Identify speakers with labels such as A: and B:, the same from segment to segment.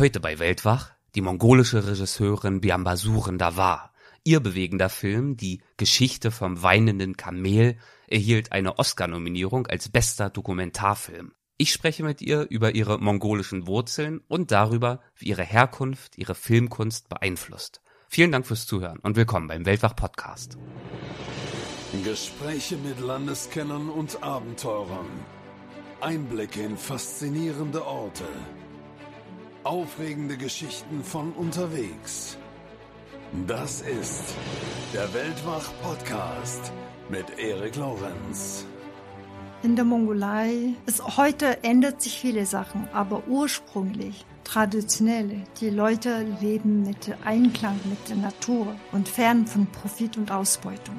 A: Heute bei Weltwach die mongolische Regisseurin Biambasuren Davar. Ihr bewegender Film Die Geschichte vom weinenden Kamel erhielt eine Oscar-Nominierung als bester Dokumentarfilm. Ich spreche mit ihr über ihre mongolischen Wurzeln und darüber, wie ihre Herkunft ihre Filmkunst beeinflusst. Vielen Dank fürs Zuhören und willkommen beim Weltwach Podcast.
B: Gespräche mit Landeskennern und Abenteurern. Einblicke in faszinierende Orte. Aufregende Geschichten von unterwegs. Das ist der Weltwach-Podcast mit Erik Lorenz.
C: In der Mongolei, es, heute ändert sich viele Sachen, aber ursprünglich, traditionell, die Leute leben mit Einklang mit der Natur und fern von Profit und Ausbeutung.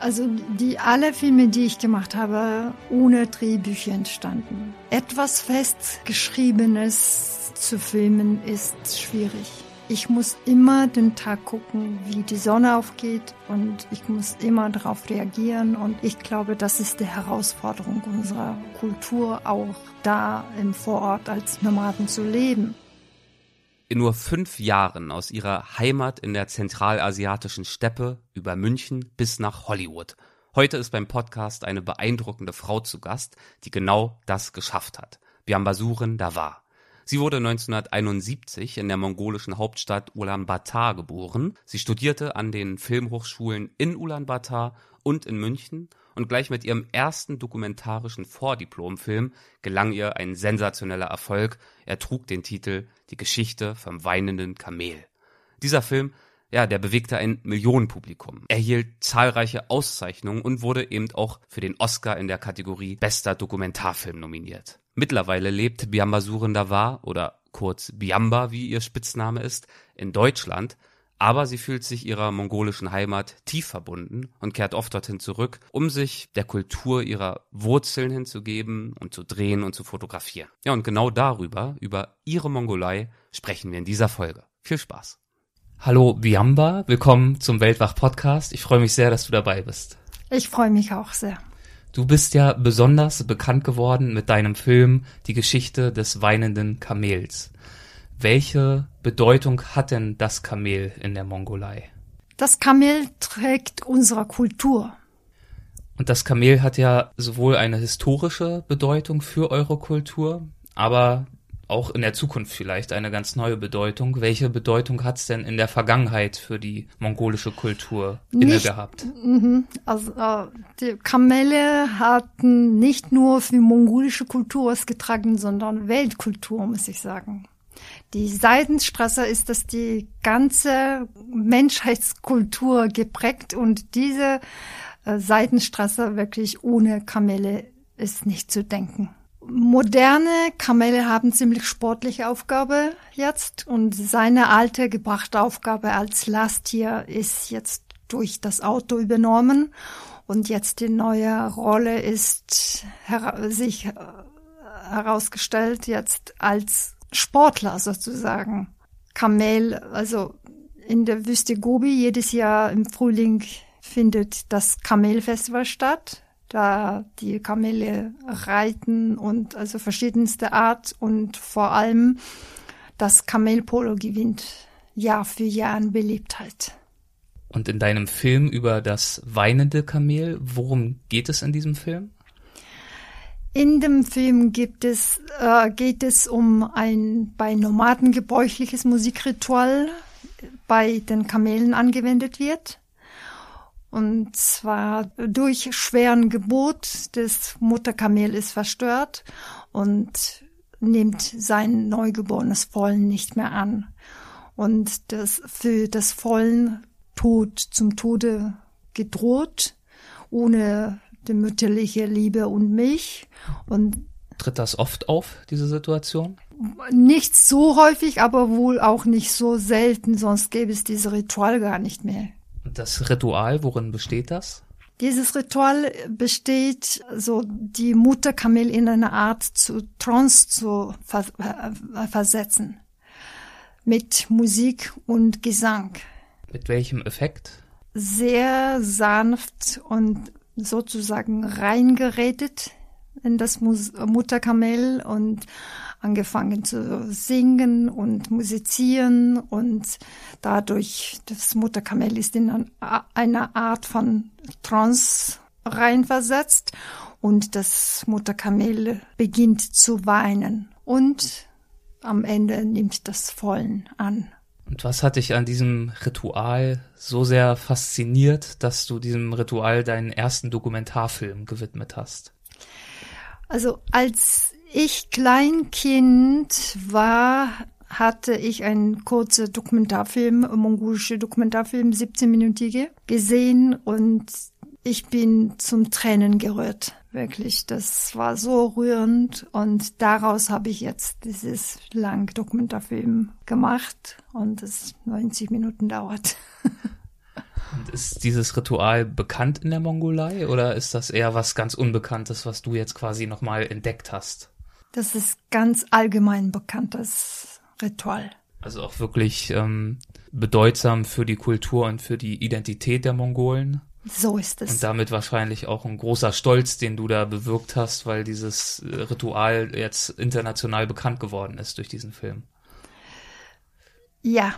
C: Also die alle Filme, die ich gemacht habe, ohne Drehbücher entstanden. Etwas festgeschriebenes zu filmen ist schwierig. Ich muss immer den Tag gucken, wie die Sonne aufgeht und ich muss immer darauf reagieren und ich glaube, das ist die Herausforderung unserer Kultur, auch da im Vorort als Nomaden zu leben.
A: In nur fünf Jahren aus ihrer Heimat in der zentralasiatischen Steppe über München bis nach Hollywood. Heute ist beim Podcast eine beeindruckende Frau zu Gast, die genau das geschafft hat. Biambasuren Davar. Sie wurde 1971 in der mongolischen Hauptstadt Ulaanbaatar geboren. Sie studierte an den Filmhochschulen in Ulaanbaatar und in München und gleich mit ihrem ersten dokumentarischen Vordiplomfilm gelang ihr ein sensationeller Erfolg. Er trug den Titel Die Geschichte vom weinenden Kamel. Dieser Film ja, der bewegte ein Millionenpublikum, erhielt zahlreiche Auszeichnungen und wurde eben auch für den Oscar in der Kategorie Bester Dokumentarfilm nominiert. Mittlerweile lebt Biamba Surendawar oder kurz Biamba, wie ihr Spitzname ist, in Deutschland, aber sie fühlt sich ihrer mongolischen Heimat tief verbunden und kehrt oft dorthin zurück, um sich der Kultur ihrer Wurzeln hinzugeben und zu drehen und zu fotografieren. Ja, und genau darüber, über ihre Mongolei, sprechen wir in dieser Folge. Viel Spaß! Hallo Biamba, willkommen zum Weltwach Podcast. Ich freue mich sehr, dass du dabei bist.
C: Ich freue mich auch sehr.
A: Du bist ja besonders bekannt geworden mit deinem Film Die Geschichte des weinenden Kamels. Welche Bedeutung hat denn das Kamel in der Mongolei?
C: Das Kamel trägt unsere Kultur.
A: Und das Kamel hat ja sowohl eine historische Bedeutung für eure Kultur, aber auch in der Zukunft vielleicht eine ganz neue Bedeutung. Welche Bedeutung hat es denn in der Vergangenheit für die mongolische Kultur inne gehabt?
C: Mhm. Also äh, die Kamele hatten nicht nur für mongolische Kultur was getragen, sondern Weltkultur, muss ich sagen. Die Seidenstraße ist das die ganze Menschheitskultur geprägt und diese äh, Seidenstraße wirklich ohne Kamele ist nicht zu denken. Moderne Kamele haben ziemlich sportliche Aufgabe jetzt und seine alte gebrachte Aufgabe als Lasttier ist jetzt durch das Auto übernommen. Und jetzt die neue Rolle ist sich äh, herausgestellt jetzt als Sportler sozusagen. Kamel, also in der Wüste Gobi jedes Jahr im Frühling findet das Kamelfestival statt da die Kamele reiten und also verschiedenste Art und vor allem das Kamelpolo gewinnt Jahr für Jahr an Beliebtheit.
A: Und in deinem Film über das weinende Kamel, worum geht es in diesem Film?
C: In dem Film gibt es, äh, geht es um ein bei Nomaden gebräuchliches Musikritual, bei den Kamelen angewendet wird. Und zwar durch schweren Gebot des Mutterkamel ist verstört und nimmt sein neugeborenes Vollen nicht mehr an. Und das für das Vollen Tod zum Tode gedroht, ohne die mütterliche Liebe und Milch. Und
A: Tritt das oft auf, diese Situation?
C: Nicht so häufig, aber wohl auch nicht so selten, sonst gäbe es dieses Ritual gar nicht mehr.
A: Das Ritual, worin besteht das?
C: Dieses Ritual besteht, so die Mutterkamel in eine Art zu Trance zu ver versetzen. Mit Musik und Gesang.
A: Mit welchem Effekt?
C: Sehr sanft und sozusagen reingeredet in das Mutterkamel und angefangen zu singen und musizieren und dadurch das Mutterkamel ist in eine Art von Trance reinversetzt und das Mutterkamel beginnt zu weinen und am Ende nimmt das Vollen an.
D: Und was hat dich an diesem Ritual so sehr fasziniert, dass du diesem Ritual deinen ersten Dokumentarfilm gewidmet hast?
C: Also als ich Kleinkind war, hatte ich einen kurzen Dokumentarfilm, mongolische Dokumentarfilm, 17-minütige, gesehen und ich bin zum Tränen gerührt. Wirklich, das war so rührend und daraus habe ich jetzt dieses lang Dokumentarfilm gemacht und es 90 Minuten dauert.
D: Und ist dieses Ritual bekannt in der Mongolei oder ist das eher was ganz Unbekanntes, was du jetzt quasi nochmal entdeckt hast?
C: Das ist ganz allgemein bekanntes Ritual.
D: Also auch wirklich ähm, bedeutsam für die Kultur und für die Identität der Mongolen.
C: So ist es.
D: Und damit wahrscheinlich auch ein großer Stolz, den du da bewirkt hast, weil dieses äh, Ritual jetzt international bekannt geworden ist durch diesen Film.
C: Ja,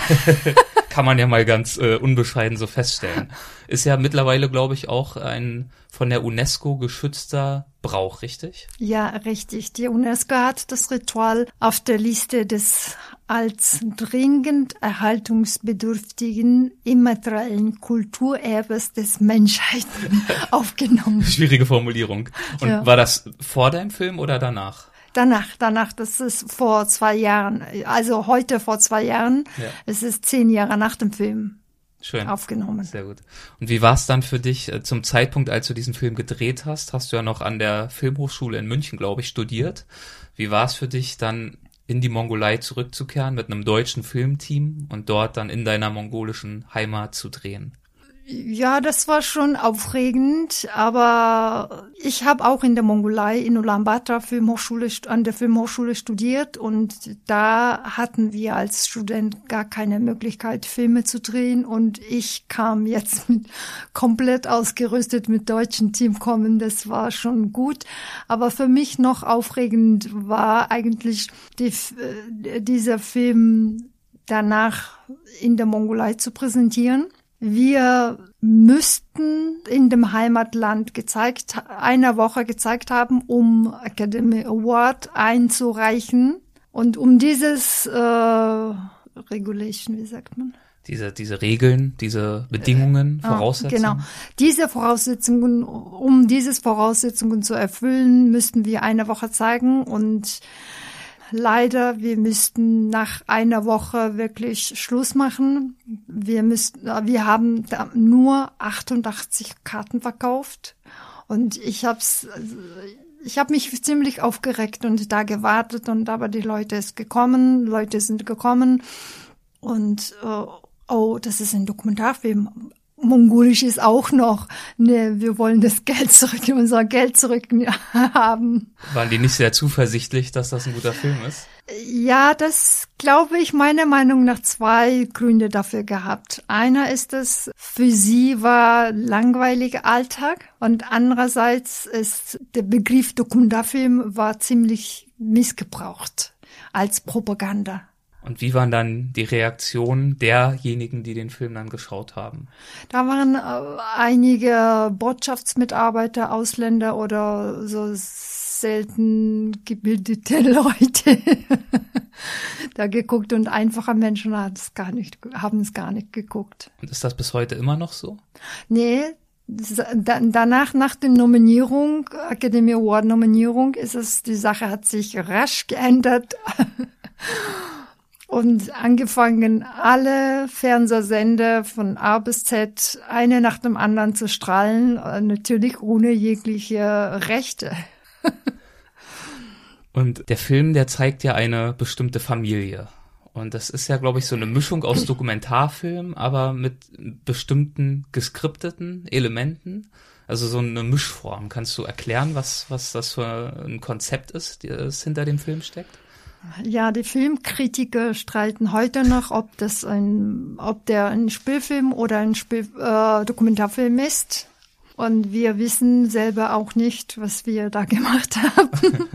D: Kann man ja mal ganz äh, unbescheiden so feststellen. Ist ja mittlerweile, glaube ich, auch ein von der UNESCO geschützter Brauch, richtig?
C: Ja, richtig. Die UNESCO hat das Ritual auf der Liste des als dringend erhaltungsbedürftigen immateriellen Kulturerbes des Menschheiten aufgenommen.
D: Schwierige Formulierung. Und ja. war das vor deinem Film oder danach?
C: Danach, danach, das ist vor zwei Jahren, also heute vor zwei Jahren. Ja. Es ist zehn Jahre nach dem Film. Schön. Aufgenommen.
D: Sehr gut. Und wie war es dann für dich äh, zum Zeitpunkt, als du diesen Film gedreht hast? Hast du ja noch an der Filmhochschule in München, glaube ich, studiert. Wie war es für dich dann in die Mongolei zurückzukehren mit einem deutschen Filmteam und dort dann in deiner mongolischen Heimat zu drehen?
C: Ja, das war schon aufregend, aber ich habe auch in der Mongolei in Ulaanbaatar Filmhochschule an der Filmhochschule studiert und da hatten wir als Student gar keine Möglichkeit Filme zu drehen und ich kam jetzt mit komplett ausgerüstet mit deutschen Team kommen, das war schon gut, aber für mich noch aufregend war eigentlich die, äh, dieser Film danach in der Mongolei zu präsentieren wir müssten in dem Heimatland gezeigt, einer Woche gezeigt haben, um Academy Award einzureichen. Und um dieses äh, Regulation, wie sagt man?
D: Diese, diese Regeln, diese Bedingungen, äh, Voraussetzungen.
C: Genau. Diese Voraussetzungen, um dieses Voraussetzungen zu erfüllen, müssten wir eine Woche zeigen und leider, wir müssten nach einer Woche wirklich Schluss machen. Wir müssten, wir haben nur 88 Karten verkauft und ich hab's, ich habe mich ziemlich aufgeregt und da gewartet und aber die Leute ist gekommen, Leute sind gekommen und uh, oh, das ist ein Dokumentarfilm. Mongolisch ist auch noch, ne, wir wollen das Geld zurück, unser Geld zurück haben.
D: Waren die nicht sehr zuversichtlich, dass das ein guter Film ist?
C: Ja, das glaube ich meiner Meinung nach zwei Gründe dafür gehabt. Einer ist es, für sie war langweiliger Alltag und andererseits ist der Begriff Dokumentarfilm war ziemlich missgebraucht als Propaganda.
D: Und wie waren dann die Reaktionen derjenigen, die den Film dann geschaut haben?
C: Da waren äh, einige Botschaftsmitarbeiter, Ausländer oder so selten gebildete Leute da geguckt und einfache Menschen haben es gar nicht, haben es gar nicht geguckt.
D: Und ist das bis heute immer noch so?
C: Nee, danach, nach der Nominierung, Academy Award Nominierung, ist es, die Sache hat sich rasch geändert. und angefangen, alle Fernsehsender von A bis Z eine nach dem anderen zu strahlen, äh, natürlich ohne jegliche Rechte.
D: und der Film, der zeigt ja eine bestimmte Familie. Und das ist ja, glaube ich, so eine Mischung aus Dokumentarfilm, aber mit bestimmten geskripteten Elementen. Also so eine Mischform. Kannst du erklären, was, was das für ein Konzept ist, das hinter dem Film steckt?
C: Ja, die Filmkritiker streiten heute noch, ob das ein, ob der ein Spielfilm oder ein Spiel, äh, Dokumentarfilm ist. Und wir wissen selber auch nicht, was wir da gemacht haben.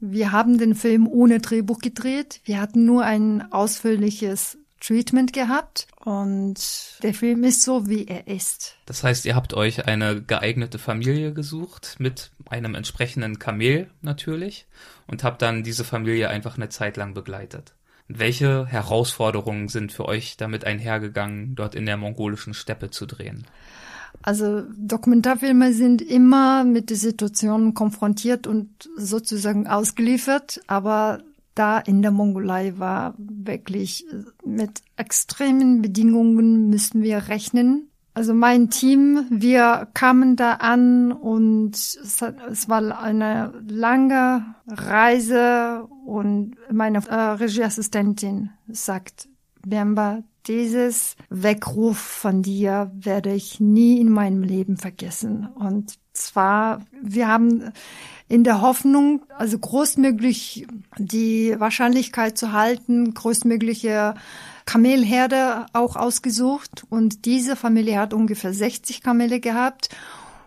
C: wir haben den Film ohne Drehbuch gedreht. Wir hatten nur ein ausführliches Treatment gehabt und der Film ist so, wie er ist.
D: Das heißt, ihr habt euch eine geeignete Familie gesucht mit einem entsprechenden Kamel natürlich und habt dann diese Familie einfach eine Zeit lang begleitet. Welche Herausforderungen sind für euch damit einhergegangen, dort in der mongolischen Steppe zu drehen?
C: Also Dokumentarfilme sind immer mit der Situation konfrontiert und sozusagen ausgeliefert, aber da in der Mongolei war wirklich mit extremen Bedingungen müssen wir rechnen. Also mein Team, wir kamen da an und es, es war eine lange Reise und meine äh, Regieassistentin sagt, Bemba, dieses Weckruf von dir werde ich nie in meinem Leben vergessen. Und zwar, wir haben in der Hoffnung, also großmöglich die Wahrscheinlichkeit zu halten, größtmögliche Kamelherde auch ausgesucht. Und diese Familie hat ungefähr 60 Kamele gehabt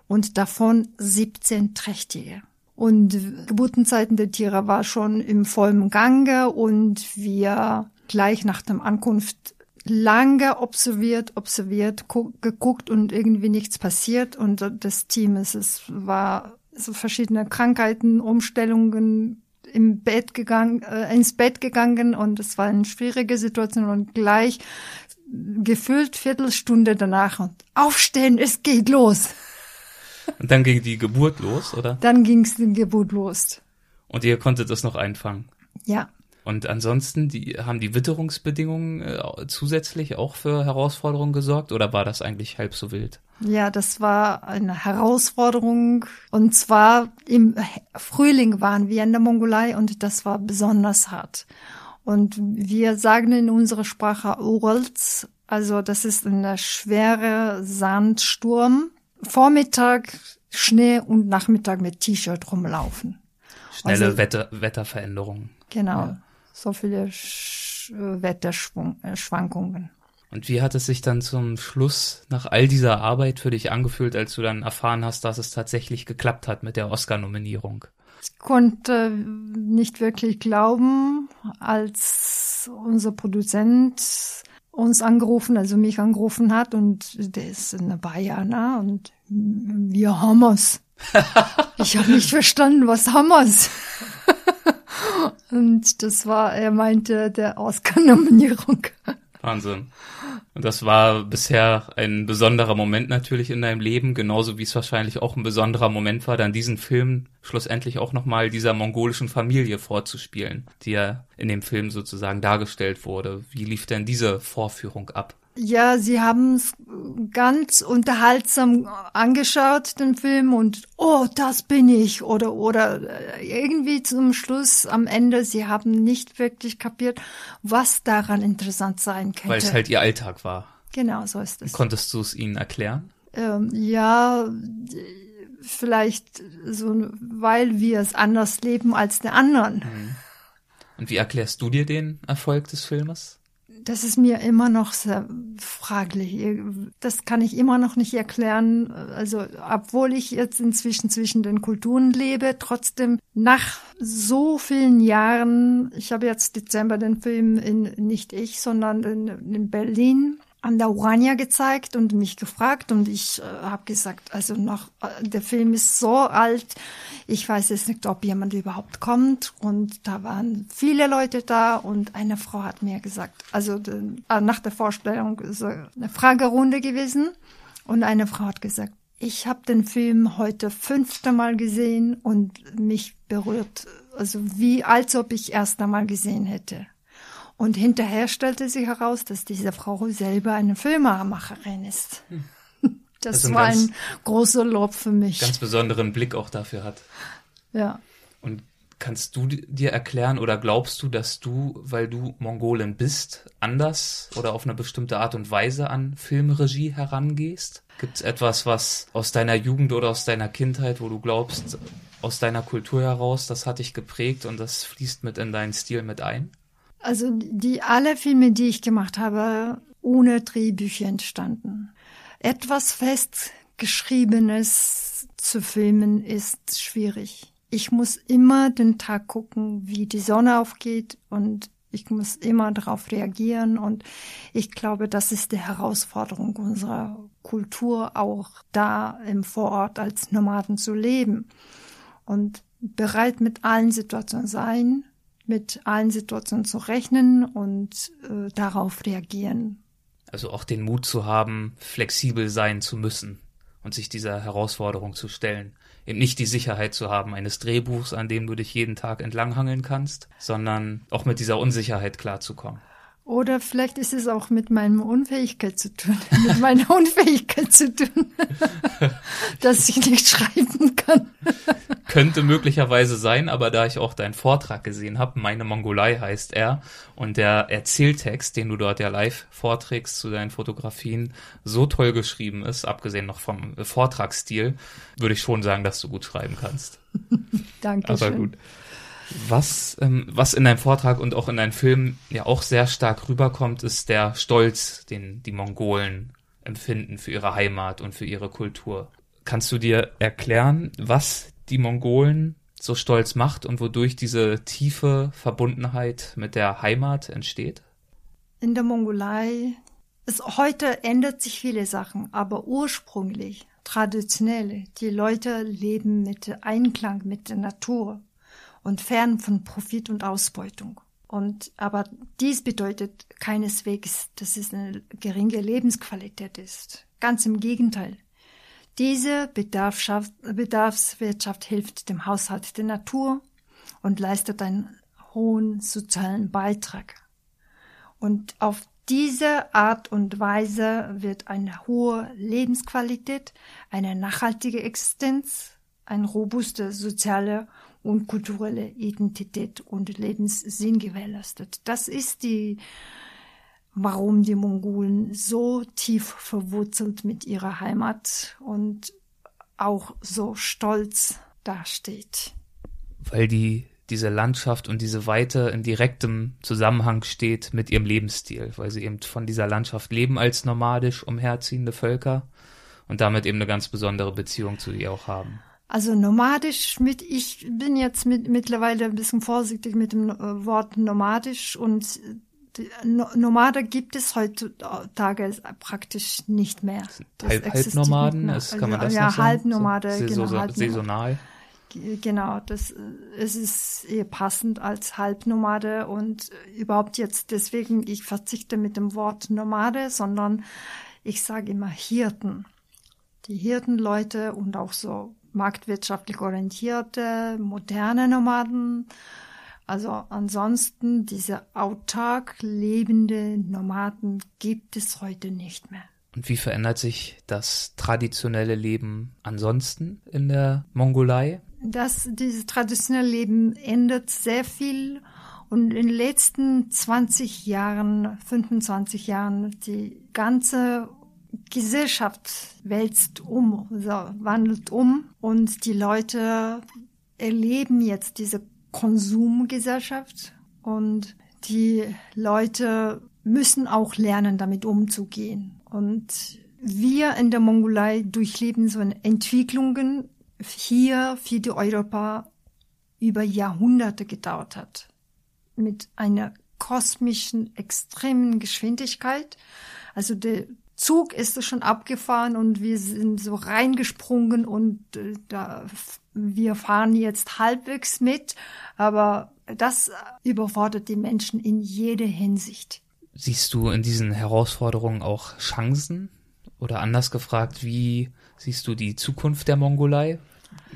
C: und davon 17 trächtige. Und Geburtenzeiten der Tiere war schon im vollen Gange und wir gleich nach der Ankunft lange observiert, observiert, geguckt und irgendwie nichts passiert. Und das Team ist, es war so verschiedene Krankheiten, Umstellungen im Bett gegangen, äh, ins Bett gegangen und es war eine schwierige Situation und gleich gefühlt Viertelstunde danach und aufstehen, es geht los.
D: Und dann ging die Geburt los, oder?
C: Dann ging es die Geburt los.
D: Und ihr konntet das noch einfangen?
C: Ja.
D: Und ansonsten, die, haben die Witterungsbedingungen äh, zusätzlich auch für Herausforderungen gesorgt oder war das eigentlich halb so wild?
C: Ja, das war eine Herausforderung. Und zwar im Frühling waren wir in der Mongolei und das war besonders hart. Und wir sagen in unserer Sprache Urals, also das ist eine schwere Sandsturm. Vormittag Schnee und Nachmittag mit T-Shirt rumlaufen.
D: Schnelle also, Wetter, Wetterveränderungen.
C: Genau. Ja so viele Sch Wetterschwankungen.
D: Und wie hat es sich dann zum Schluss nach all dieser Arbeit für dich angefühlt, als du dann erfahren hast, dass es tatsächlich geklappt hat mit der Oscar-Nominierung?
C: Ich konnte nicht wirklich glauben, als unser Produzent uns angerufen, also mich angerufen hat und der ist in Bayern und wir haben es. ich habe nicht verstanden, was haben wir's? Und das war, er meinte, der Oscar-Nominierung.
D: Wahnsinn. Und das war bisher ein besonderer Moment natürlich in deinem Leben, genauso wie es wahrscheinlich auch ein besonderer Moment war, dann diesen Film schlussendlich auch nochmal dieser mongolischen Familie vorzuspielen, die ja in dem Film sozusagen dargestellt wurde. Wie lief denn diese Vorführung ab?
C: Ja, sie haben es ganz unterhaltsam angeschaut, den Film, und oh, das bin ich. Oder, oder äh, irgendwie zum Schluss, am Ende, sie haben nicht wirklich kapiert, was daran interessant sein könnte.
D: Weil es halt ihr Alltag war.
C: Genau, so ist es.
D: Konntest du es ihnen erklären?
C: Ähm, ja, vielleicht so, weil wir es anders leben als die anderen. Mhm.
D: Und wie erklärst du dir den Erfolg des Filmes?
C: Das ist mir immer noch sehr fraglich. Das kann ich immer noch nicht erklären. Also, obwohl ich jetzt inzwischen zwischen den Kulturen lebe, trotzdem nach so vielen Jahren, ich habe jetzt Dezember den Film in, nicht ich, sondern in, in Berlin an der Urania gezeigt und mich gefragt und ich äh, habe gesagt, also noch, äh, der Film ist so alt, ich weiß jetzt nicht, ob jemand überhaupt kommt und da waren viele Leute da und eine Frau hat mir gesagt, also äh, nach der Vorstellung ist eine Fragerunde gewesen und eine Frau hat gesagt, ich habe den Film heute fünfte Mal gesehen und mich berührt, also wie als ob ich erst einmal gesehen hätte. Und hinterher stellte sich heraus, dass diese Frau selber eine Filmemacherin ist. Das, das war ein großer Lob für mich.
D: Ganz besonderen Blick auch dafür hat.
C: Ja.
D: Und kannst du dir erklären oder glaubst du, dass du, weil du Mongolin bist, anders oder auf eine bestimmte Art und Weise an Filmregie herangehst? Gibt es etwas, was aus deiner Jugend oder aus deiner Kindheit, wo du glaubst, aus deiner Kultur heraus, das hat dich geprägt und das fließt mit in deinen Stil mit ein?
C: Also die alle Filme, die ich gemacht habe, ohne Drehbücher entstanden. Etwas fest Geschriebenes zu filmen ist schwierig. Ich muss immer den Tag gucken, wie die Sonne aufgeht und ich muss immer darauf reagieren und ich glaube, das ist die Herausforderung unserer Kultur, auch da im Vorort als Nomaden zu leben und bereit mit allen Situationen sein, mit allen Situationen zu rechnen und äh, darauf reagieren.
D: Also auch den Mut zu haben, flexibel sein zu müssen und sich dieser Herausforderung zu stellen. Eben nicht die Sicherheit zu haben eines Drehbuchs, an dem du dich jeden Tag entlanghangeln kannst, sondern auch mit dieser Unsicherheit klarzukommen.
C: Oder vielleicht ist es auch mit meiner Unfähigkeit zu tun, mit meiner Unfähigkeit zu tun, dass ich nicht schreiben kann.
D: Könnte möglicherweise sein, aber da ich auch deinen Vortrag gesehen habe, meine Mongolei heißt er, und der Erzähltext, den du dort ja live vorträgst zu deinen Fotografien, so toll geschrieben ist, abgesehen noch vom Vortragsstil, würde ich schon sagen, dass du gut schreiben kannst.
C: Danke. Aber gut.
D: Was, ähm, was in deinem Vortrag und auch in deinem Film ja auch sehr stark rüberkommt, ist der Stolz, den die Mongolen empfinden für ihre Heimat und für ihre Kultur. Kannst du dir erklären, was die Mongolen so stolz macht und wodurch diese tiefe Verbundenheit mit der Heimat entsteht?
C: In der Mongolei ist heute ändert sich viele Sachen, aber ursprünglich traditionell die Leute leben mit Einklang mit der Natur und fern von Profit und Ausbeutung. Und, aber dies bedeutet keineswegs, dass es eine geringe Lebensqualität ist. Ganz im Gegenteil. Diese Bedarfswirtschaft hilft dem Haushalt der Natur und leistet einen hohen sozialen Beitrag. Und auf diese Art und Weise wird eine hohe Lebensqualität, eine nachhaltige Existenz, ein robuster sozialer und kulturelle Identität und Lebenssinn gewährleistet. Das ist die, warum die Mongolen so tief verwurzelt mit ihrer Heimat und auch so stolz dasteht.
D: Weil die diese Landschaft und diese Weite in direktem Zusammenhang steht mit ihrem Lebensstil, weil sie eben von dieser Landschaft leben als nomadisch umherziehende Völker und damit eben eine ganz besondere Beziehung zu ihr auch haben.
C: Also nomadisch mit, ich bin jetzt mit, mittlerweile ein bisschen vorsichtig mit dem äh, Wort nomadisch und die, no, Nomade gibt es heutzutage praktisch nicht mehr.
D: Halb, Halbnomaden, ist, kann man das
C: ja,
D: noch sagen?
C: Halbnomade, so,
D: genau, Saison, saisonal.
C: Genau, das äh, es ist eher passend als Halbnomade und überhaupt jetzt deswegen, ich verzichte mit dem Wort Nomade, sondern ich sage immer Hirten. Die Hirtenleute und auch so marktwirtschaftlich orientierte, moderne Nomaden. Also ansonsten diese autark lebende Nomaden gibt es heute nicht mehr.
D: Und wie verändert sich das traditionelle Leben ansonsten in der Mongolei?
C: Das, dieses traditionelle Leben ändert sehr viel und in den letzten 20 Jahren, 25 Jahren, die ganze Gesellschaft wälzt um, so, wandelt um und die Leute erleben jetzt diese Konsumgesellschaft und die Leute müssen auch lernen, damit umzugehen. Und wir in der Mongolei durchleben so Entwicklungen hier für die Europa über Jahrhunderte gedauert hat. Mit einer kosmischen, extremen Geschwindigkeit. Also der Zug ist es schon abgefahren und wir sind so reingesprungen und äh, da, wir fahren jetzt halbwegs mit, aber das überfordert die Menschen in jeder Hinsicht.
D: Siehst du in diesen Herausforderungen auch Chancen? Oder anders gefragt, wie siehst du die Zukunft der Mongolei?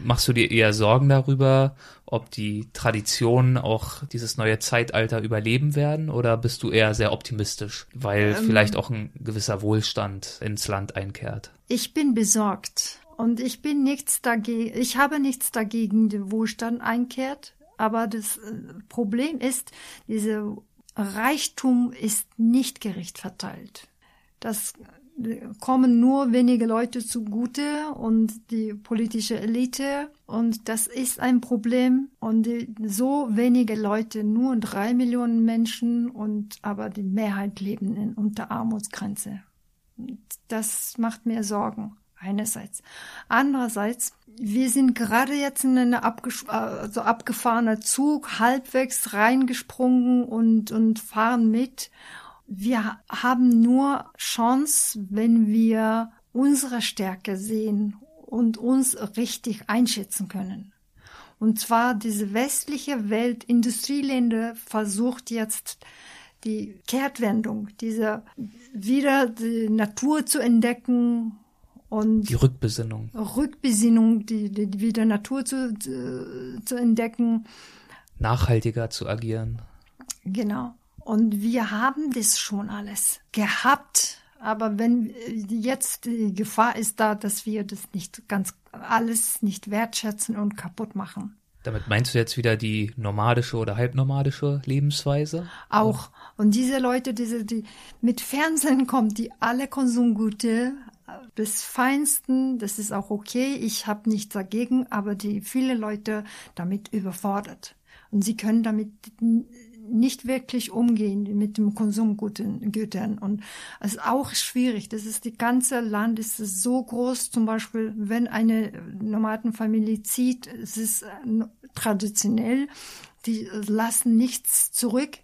D: Machst du dir eher Sorgen darüber, ob die Traditionen auch dieses neue Zeitalter überleben werden oder bist du eher sehr optimistisch, weil ähm, vielleicht auch ein gewisser Wohlstand ins Land einkehrt?
C: Ich bin besorgt und ich bin nichts dagegen, ich habe nichts dagegen, der Wohlstand einkehrt, aber das äh, Problem ist, dieser Reichtum ist nicht gerecht verteilt. Das kommen nur wenige Leute zugute und die politische Elite. Und das ist ein Problem. Und so wenige Leute, nur drei Millionen Menschen und aber die Mehrheit leben in, unter Armutsgrenze. Das macht mir Sorgen. einerseits. Andererseits, wir sind gerade jetzt in eine abges also abgefahrener Zug, halbwegs reingesprungen und, und fahren mit. Wir haben nur Chance, wenn wir unsere Stärke sehen und uns richtig einschätzen können. Und zwar diese westliche Welt, Industrieländer versucht jetzt die Kehrtwendung, diese wieder die Natur zu entdecken und
D: die Rückbesinnung.
C: Rückbesinnung, die, die wieder Natur zu, zu, zu entdecken.
D: Nachhaltiger zu agieren.
C: Genau. Und wir haben das schon alles gehabt. Aber wenn jetzt die Gefahr ist da, dass wir das nicht ganz alles nicht wertschätzen und kaputt machen.
D: Damit meinst du jetzt wieder die nomadische oder halbnomadische Lebensweise?
C: Auch. Und diese Leute, diese, die mit Fernsehen kommen, die alle Konsumgüter bis Feinsten, das ist auch okay, ich habe nichts dagegen, aber die viele Leute damit überfordert. Und sie können damit nicht wirklich umgehen mit dem Konsumgütern. Und es ist auch schwierig. Das ist die ganze Land ist so groß. Zum Beispiel, wenn eine Nomadenfamilie zieht, es ist äh, traditionell, die lassen nichts zurück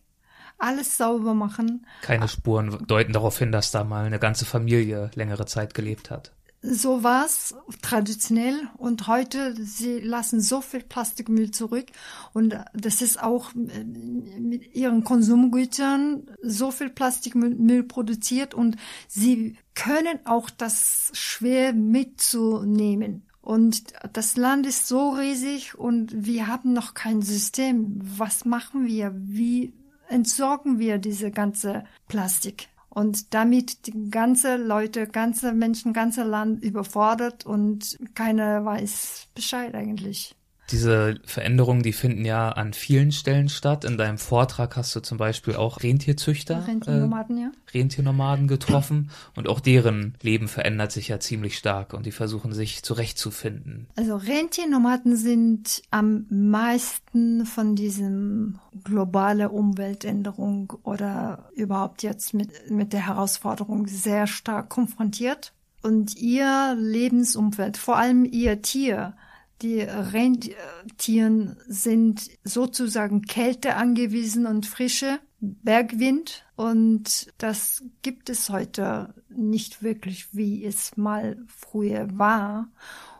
C: alles sauber machen.
D: Keine Spuren deuten darauf hin, dass da mal eine ganze Familie längere Zeit gelebt hat.
C: So war's traditionell und heute sie lassen so viel Plastikmüll zurück und das ist auch äh, mit ihren Konsumgütern so viel Plastikmüll produziert und sie können auch das schwer mitzunehmen. Und das Land ist so riesig und wir haben noch kein System. Was machen wir? Wie entsorgen wir diese ganze Plastik. Und damit die ganze Leute, ganze Menschen, ganze Land überfordert und keiner weiß Bescheid eigentlich.
D: Diese Veränderungen, die finden ja an vielen Stellen statt. In deinem Vortrag hast du zum Beispiel auch Rentierzüchter,
C: Rentiernomaden, äh, ja.
D: Rentiernomaden getroffen und auch deren Leben verändert sich ja ziemlich stark und die versuchen sich zurechtzufinden.
C: Also Rentiernomaden sind am meisten von diesem globale Umweltänderung oder überhaupt jetzt mit, mit der Herausforderung sehr stark konfrontiert. Und ihr Lebensumfeld, vor allem ihr Tier, die Rentieren sind sozusagen Kälte angewiesen und Frische, Bergwind. Und das gibt es heute nicht wirklich, wie es mal früher war.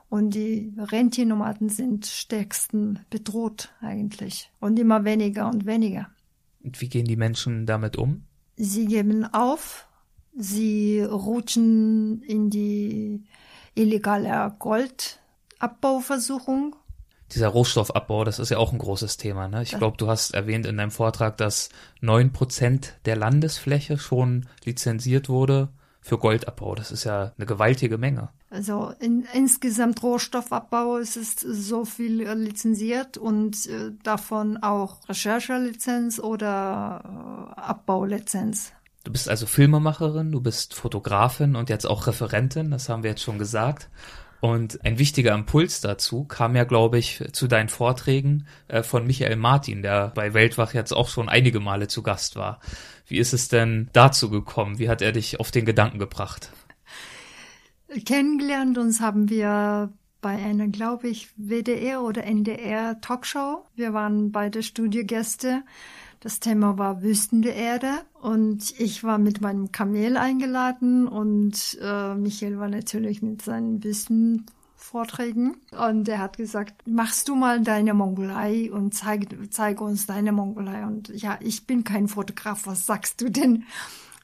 C: Und die Rentiernomaden sind stärksten bedroht eigentlich. Und immer weniger und weniger.
D: Und wie gehen die Menschen damit um?
C: Sie geben auf. Sie rutschen in die illegale Gold Abbauversuchung.
D: Dieser Rohstoffabbau, das ist ja auch ein großes Thema. Ne? Ich glaube, du hast erwähnt in deinem Vortrag, dass neun Prozent der Landesfläche schon lizenziert wurde für Goldabbau. Das ist ja eine gewaltige Menge.
C: Also in, insgesamt Rohstoffabbau ist es so viel lizenziert und äh, davon auch Recherchelizenz oder äh, Abbaulizenz.
D: Du bist also Filmemacherin, du bist Fotografin und jetzt auch Referentin, das haben wir jetzt schon gesagt. Und ein wichtiger Impuls dazu kam ja, glaube ich, zu deinen Vorträgen äh, von Michael Martin, der bei Weltwach jetzt auch schon einige Male zu Gast war. Wie ist es denn dazu gekommen? Wie hat er dich auf den Gedanken gebracht?
C: Kennengelernt uns haben wir bei einer, glaube ich, WDR oder NDR Talkshow. Wir waren beide Studiogäste. Das Thema war Wüstende Erde und ich war mit meinem Kamel eingeladen und äh, Michael war natürlich mit seinen Wüstenvorträgen und er hat gesagt, machst du mal deine Mongolei und zeig, zeig uns deine Mongolei. Und ja, ich bin kein Fotograf, was sagst du denn?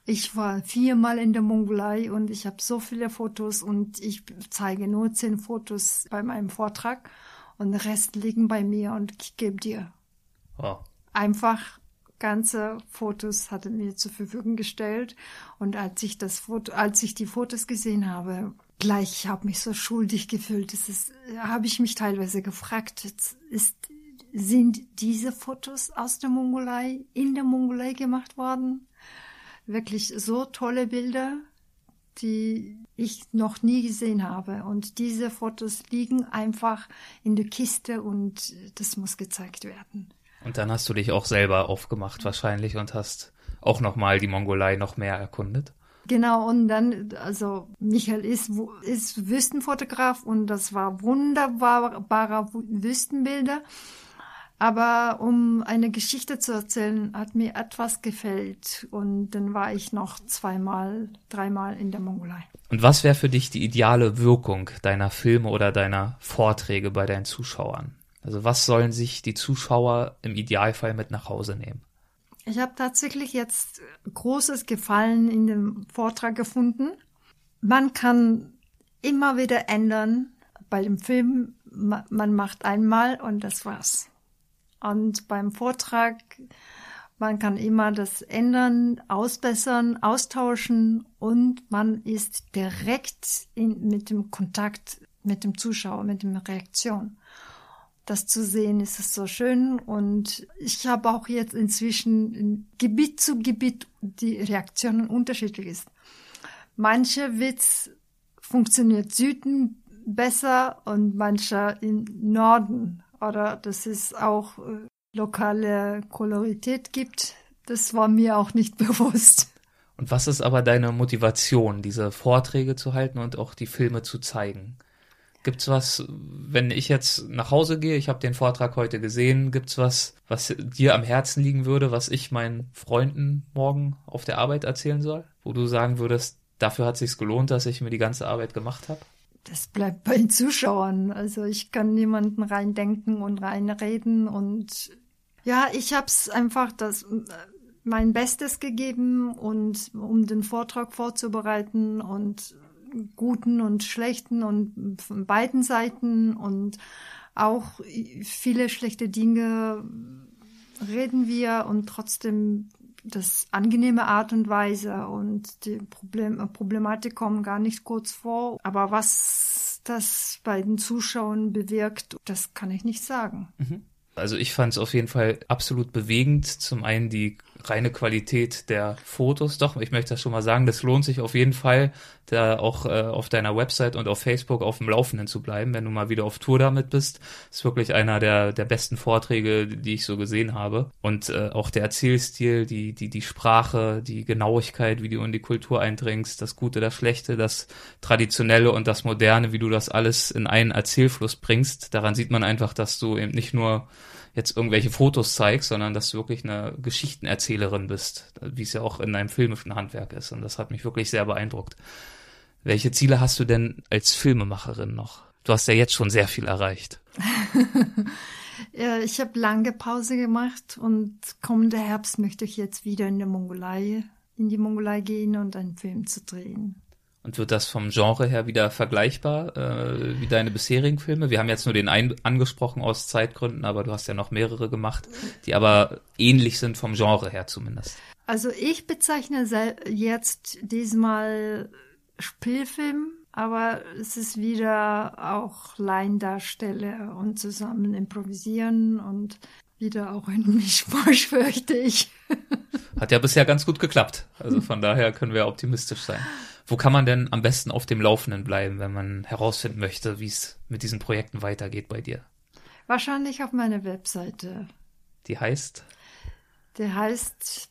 C: Ich war viermal in der Mongolei und ich habe so viele Fotos und ich zeige nur zehn Fotos bei meinem Vortrag und der Rest liegen bei mir und ich gebe dir. Wow. Einfach ganze Fotos hatte mir zur Verfügung gestellt. Und als ich das Foto, als ich die Fotos gesehen habe, gleich, ich habe mich so schuldig gefühlt. Das ist, habe ich mich teilweise gefragt, ist, sind diese Fotos aus der Mongolei in der Mongolei gemacht worden? Wirklich so tolle Bilder, die ich noch nie gesehen habe. Und diese Fotos liegen einfach in der Kiste und das muss gezeigt werden.
D: Und dann hast du dich auch selber aufgemacht wahrscheinlich und hast auch nochmal die Mongolei noch mehr erkundet.
C: Genau, und dann, also Michael ist, ist Wüstenfotograf und das war wunderbarer Wüstenbilder. Aber um eine Geschichte zu erzählen, hat mir etwas gefällt. Und dann war ich noch zweimal, dreimal in der Mongolei.
D: Und was wäre für dich die ideale Wirkung deiner Filme oder deiner Vorträge bei deinen Zuschauern? Also was sollen sich die Zuschauer im Idealfall mit nach Hause nehmen?
C: Ich habe tatsächlich jetzt großes Gefallen in dem Vortrag gefunden. Man kann immer wieder ändern. Bei dem Film, man macht einmal und das war's. Und beim Vortrag, man kann immer das ändern, ausbessern, austauschen und man ist direkt in, mit dem Kontakt mit dem Zuschauer, mit der Reaktion. Das zu sehen ist es so schön und ich habe auch jetzt inzwischen Gebiet zu Gebiet die Reaktionen unterschiedlich ist. Manche Witz funktioniert Süden besser und mancher im Norden oder dass es auch äh, lokale Kolorität gibt. Das war mir auch nicht bewusst.
D: Und was ist aber deine Motivation, diese Vorträge zu halten und auch die Filme zu zeigen? Gibt's was, wenn ich jetzt nach Hause gehe, ich habe den Vortrag heute gesehen, gibt's was, was dir am Herzen liegen würde, was ich meinen Freunden morgen auf der Arbeit erzählen soll, wo du sagen würdest, dafür hat sich's gelohnt, dass ich mir die ganze Arbeit gemacht habe?
C: das bleibt bei den Zuschauern. Also ich kann niemanden reindenken und reinreden und ja, ich habe es einfach das mein Bestes gegeben und um den Vortrag vorzubereiten und guten und schlechten und von beiden Seiten und auch viele schlechte Dinge reden wir und trotzdem das angenehme Art und Weise und die Problem, Problematik kommen gar nicht kurz vor. Aber was das bei den Zuschauern bewirkt, das kann ich nicht sagen.
D: Mhm. Also ich fand es auf jeden Fall absolut bewegend. Zum einen die reine Qualität der Fotos. Doch, ich möchte das schon mal sagen, das lohnt sich auf jeden Fall, da auch äh, auf deiner Website und auf Facebook auf dem Laufenden zu bleiben, wenn du mal wieder auf Tour damit bist. Ist wirklich einer der, der besten Vorträge, die ich so gesehen habe. Und äh, auch der Erzählstil, die, die, die Sprache, die Genauigkeit, wie du in die Kultur eindringst, das Gute, das Schlechte, das Traditionelle und das Moderne, wie du das alles in einen Erzählfluss bringst. Daran sieht man einfach, dass du eben nicht nur jetzt irgendwelche Fotos zeigst, sondern dass du wirklich eine Geschichtenerzählerin bist, wie es ja auch in deinem filmischen Handwerk ist. Und das hat mich wirklich sehr beeindruckt. Welche Ziele hast du denn als Filmemacherin noch? Du hast ja jetzt schon sehr viel erreicht.
C: ja, ich habe lange Pause gemacht und kommender Herbst möchte ich jetzt wieder in der Mongolei, in die Mongolei gehen und einen Film zu drehen.
D: Und wird das vom Genre her wieder vergleichbar äh, wie deine bisherigen Filme? Wir haben jetzt nur den einen angesprochen aus Zeitgründen, aber du hast ja noch mehrere gemacht, die aber ähnlich sind vom Genre her zumindest.
C: Also ich bezeichne jetzt diesmal Spielfilm, aber es ist wieder auch Laiendarsteller und zusammen improvisieren und wieder auch ein Mischmasch, fürchte ich.
D: Hat ja bisher ganz gut geklappt. Also von daher können wir optimistisch sein. Wo kann man denn am besten auf dem Laufenden bleiben, wenn man herausfinden möchte, wie es mit diesen Projekten weitergeht bei dir?
C: Wahrscheinlich auf meiner Webseite.
D: Die heißt?
C: Der heißt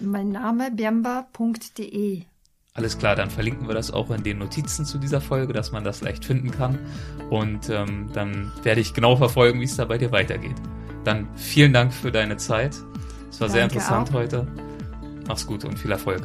C: mein Name biamba.de.
D: Alles klar, dann verlinken wir das auch in den Notizen zu dieser Folge, dass man das leicht finden kann. Und ähm, dann werde ich genau verfolgen, wie es da bei dir weitergeht. Dann vielen Dank für deine Zeit. Es war danke sehr interessant auch. heute. Mach's gut und viel Erfolg.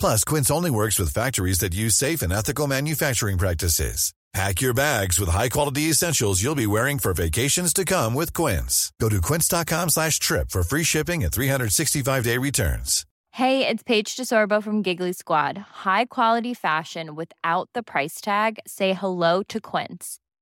E: Plus, Quince only works with factories that use safe and ethical manufacturing practices. Pack your bags with high-quality essentials you'll be wearing for vacations to come with Quince. Go to quince.com slash trip for free shipping and 365-day returns.
F: Hey, it's Paige DeSorbo from Giggly Squad. High quality fashion without the price tag. Say hello to Quince.